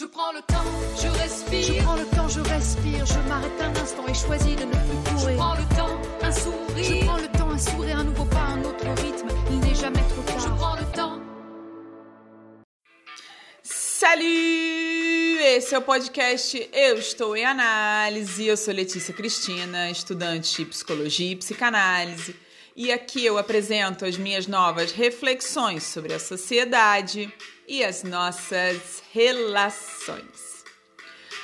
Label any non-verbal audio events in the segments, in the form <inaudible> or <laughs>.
Je prends le temps, je respire. Je prends le temps, je respire, je m'arrête un instant et choisis de ne plus courir. Je prends le temps, un Je sourire. prends le temps, un sourire, un nouveau pas, un autre rythme. Il n'est jamais trop Je tard. prends le temps. Salut! Esse é o podcast Eu Estou em Análise. Eu sou Letícia Cristina, estudante de psicologia e psicanálise. E aqui eu apresento as minhas novas reflexões sobre a sociedade e as nossas relações.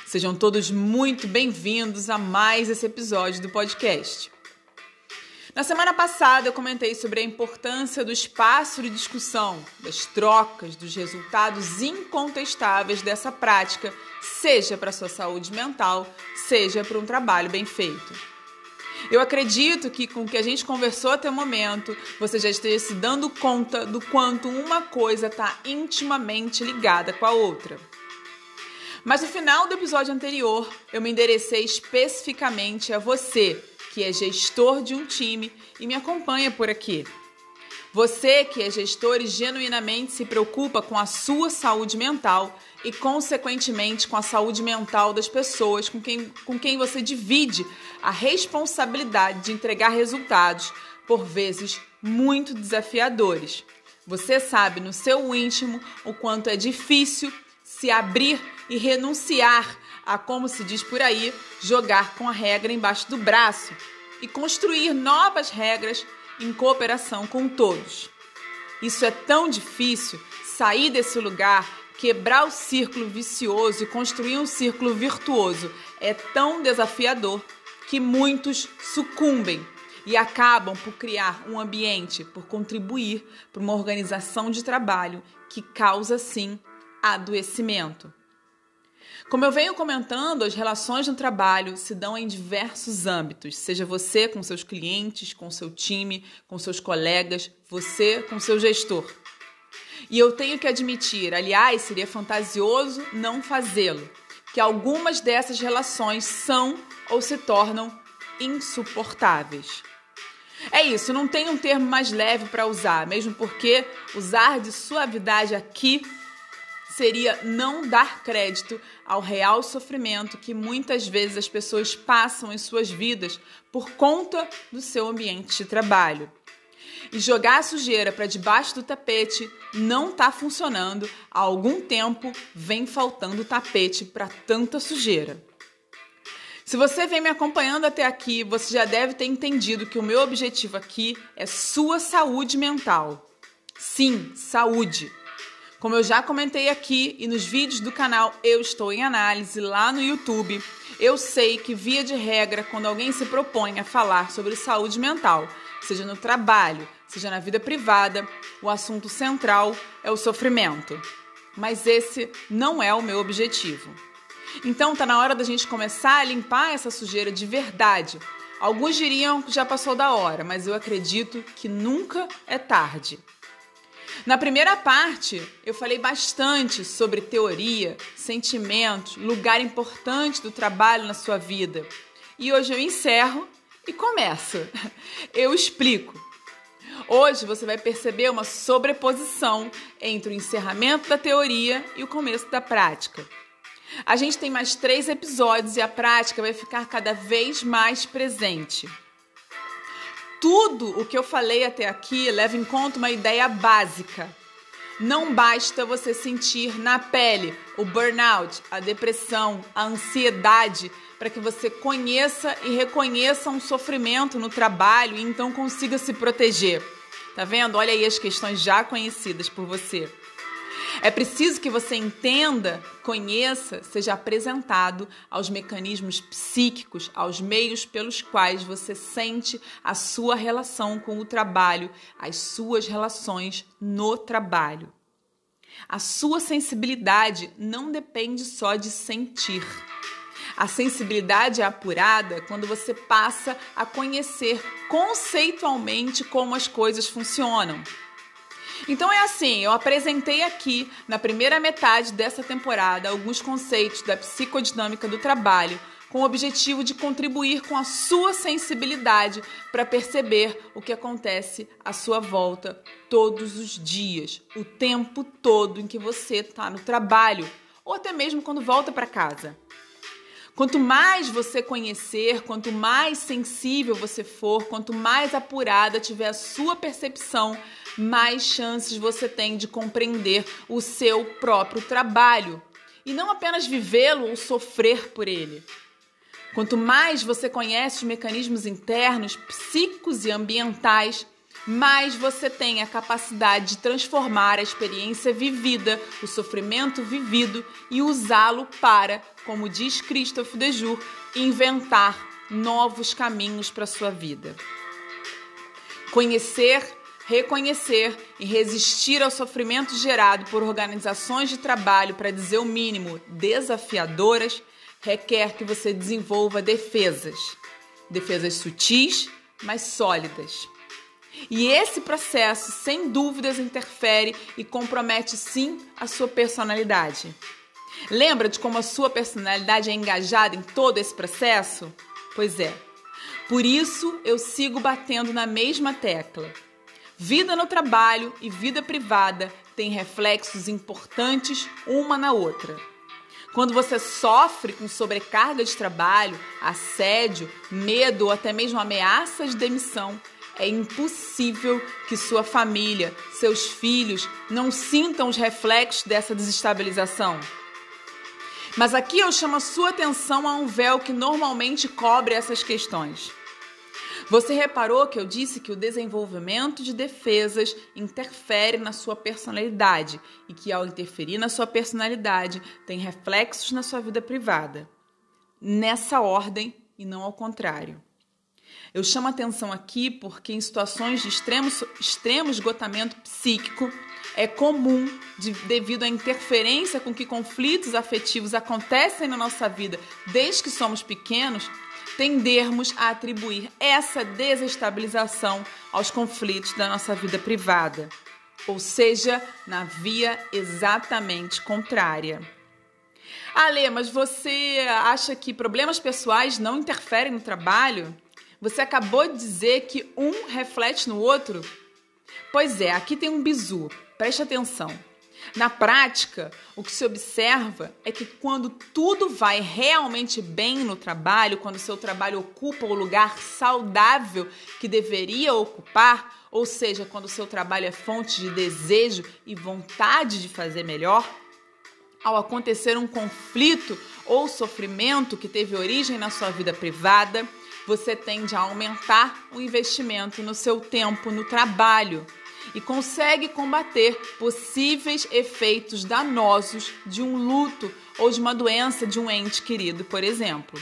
Sejam todos muito bem-vindos a mais esse episódio do podcast. Na semana passada eu comentei sobre a importância do espaço de discussão, das trocas, dos resultados incontestáveis dessa prática, seja para sua saúde mental, seja para um trabalho bem feito. Eu acredito que com o que a gente conversou até o momento, você já esteja se dando conta do quanto uma coisa está intimamente ligada com a outra. Mas no final do episódio anterior, eu me enderecei especificamente a você, que é gestor de um time e me acompanha por aqui. Você que é gestor e genuinamente se preocupa com a sua saúde mental e, consequentemente, com a saúde mental das pessoas com quem, com quem você divide a responsabilidade de entregar resultados, por vezes muito desafiadores. Você sabe no seu íntimo o quanto é difícil se abrir e renunciar a, como se diz por aí, jogar com a regra embaixo do braço e construir novas regras em cooperação com todos. Isso é tão difícil sair desse lugar, quebrar o círculo vicioso e construir um círculo virtuoso. É tão desafiador que muitos sucumbem e acabam por criar um ambiente, por contribuir para uma organização de trabalho que causa sim adoecimento. Como eu venho comentando, as relações no trabalho se dão em diversos âmbitos, seja você com seus clientes, com seu time, com seus colegas, você com seu gestor. E eu tenho que admitir, aliás, seria fantasioso não fazê-lo, que algumas dessas relações são ou se tornam insuportáveis. É isso, não tem um termo mais leve para usar, mesmo porque usar de suavidade aqui seria não dar crédito ao real sofrimento que muitas vezes as pessoas passam em suas vidas por conta do seu ambiente de trabalho. E jogar a sujeira para debaixo do tapete não está funcionando. Há algum tempo vem faltando tapete para tanta sujeira. Se você vem me acompanhando até aqui, você já deve ter entendido que o meu objetivo aqui é sua saúde mental. Sim, saúde. Como eu já comentei aqui e nos vídeos do canal Eu Estou em Análise lá no YouTube, eu sei que, via de regra, quando alguém se propõe a falar sobre saúde mental, seja no trabalho, seja na vida privada, o assunto central é o sofrimento. Mas esse não é o meu objetivo. Então tá na hora da gente começar a limpar essa sujeira de verdade. Alguns diriam que já passou da hora, mas eu acredito que nunca é tarde. Na primeira parte, eu falei bastante sobre teoria, sentimentos, lugar importante do trabalho na sua vida. E hoje eu encerro e começo. <laughs> Eu explico. Hoje você vai perceber uma sobreposição entre o encerramento da teoria e o começo da prática. A gente tem mais três episódios e a prática vai ficar cada vez mais presente. Tudo o que eu falei até aqui leva em conta uma ideia básica. Não basta você sentir na pele o burnout, a depressão, a ansiedade, para que você conheça e reconheça um sofrimento no trabalho e então consiga se proteger. Tá vendo? Olha aí as questões já conhecidas por você. É preciso que você entenda, conheça, seja apresentado aos mecanismos psíquicos, aos meios pelos quais você sente a sua relação com o trabalho, as suas relações no trabalho. A sua sensibilidade não depende só de sentir. A sensibilidade é apurada quando você passa a conhecer conceitualmente como as coisas funcionam. Então é assim, eu apresentei aqui na primeira metade dessa temporada alguns conceitos da psicodinâmica do trabalho com o objetivo de contribuir com a sua sensibilidade para perceber o que acontece à sua volta todos os dias, o tempo todo em que você está no trabalho ou até mesmo quando volta para casa. Quanto mais você conhecer, quanto mais sensível você for, quanto mais apurada tiver a sua percepção, mais chances você tem de compreender o seu próprio trabalho e não apenas vivê-lo ou sofrer por ele. Quanto mais você conhece os mecanismos internos, psíquicos e ambientais, mais você tem a capacidade de transformar a experiência vivida, o sofrimento vivido e usá-lo para, como diz Christophe Dejour, inventar novos caminhos para a sua vida. Conhecer, reconhecer e resistir ao sofrimento gerado por organizações de trabalho, para dizer o mínimo, desafiadoras, requer que você desenvolva defesas. Defesas sutis, mas sólidas. E esse processo, sem dúvidas, interfere e compromete sim a sua personalidade. Lembra de como a sua personalidade é engajada em todo esse processo? Pois é. Por isso eu sigo batendo na mesma tecla. Vida no trabalho e vida privada têm reflexos importantes uma na outra. Quando você sofre com sobrecarga de trabalho, assédio, medo ou até mesmo ameaças de demissão, é impossível que sua família, seus filhos, não sintam os reflexos dessa desestabilização. Mas aqui eu chamo a sua atenção a um véu que normalmente cobre essas questões. Você reparou que eu disse que o desenvolvimento de defesas interfere na sua personalidade e que, ao interferir na sua personalidade, tem reflexos na sua vida privada. Nessa ordem e não ao contrário. Eu chamo atenção aqui porque em situações de extremo, extremo esgotamento psíquico é comum, de, devido à interferência com que conflitos afetivos acontecem na nossa vida desde que somos pequenos, tendermos a atribuir essa desestabilização aos conflitos da nossa vida privada, ou seja, na via exatamente contrária. Ale, mas você acha que problemas pessoais não interferem no trabalho? Você acabou de dizer que um reflete no outro? Pois é, aqui tem um bizu. Preste atenção. Na prática, o que se observa é que quando tudo vai realmente bem no trabalho, quando o seu trabalho ocupa o lugar saudável que deveria ocupar, ou seja, quando o seu trabalho é fonte de desejo e vontade de fazer melhor, ao acontecer um conflito ou sofrimento que teve origem na sua vida privada, você tende a aumentar o investimento no seu tempo no trabalho e consegue combater possíveis efeitos danosos de um luto ou de uma doença de um ente querido, por exemplo.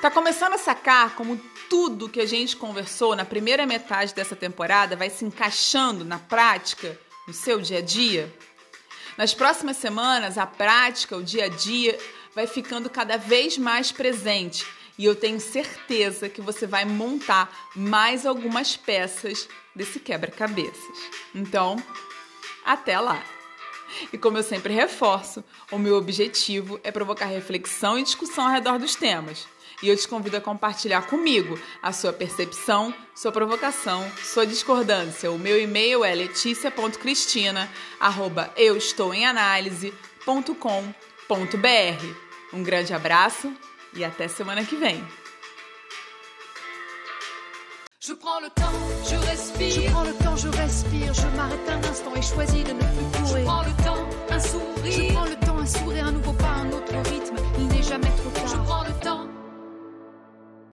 Tá começando a sacar como tudo que a gente conversou na primeira metade dessa temporada vai se encaixando na prática, no seu dia a dia? Nas próximas semanas, a prática, o dia a dia, vai ficando cada vez mais presente e eu tenho certeza que você vai montar mais algumas peças desse quebra-cabeças. Então, até lá! E como eu sempre reforço, o meu objetivo é provocar reflexão e discussão ao redor dos temas. E eu te convido a compartilhar comigo a sua percepção, sua provocação, sua discordância. O meu e-mail é leticia.cristina@eustouemanalise.com.br. Um grande abraço e até semana que vem. Je prends le temps, je respire. Je prends le temps, je respire. Je m'arrête un instant et choisis de ne plus courir. Je prends le temps, un sourire. Je prends le temps, un sourire, un nouveau pas, un autre rythme. Il n'est jamais trop tard. Je prends le temps.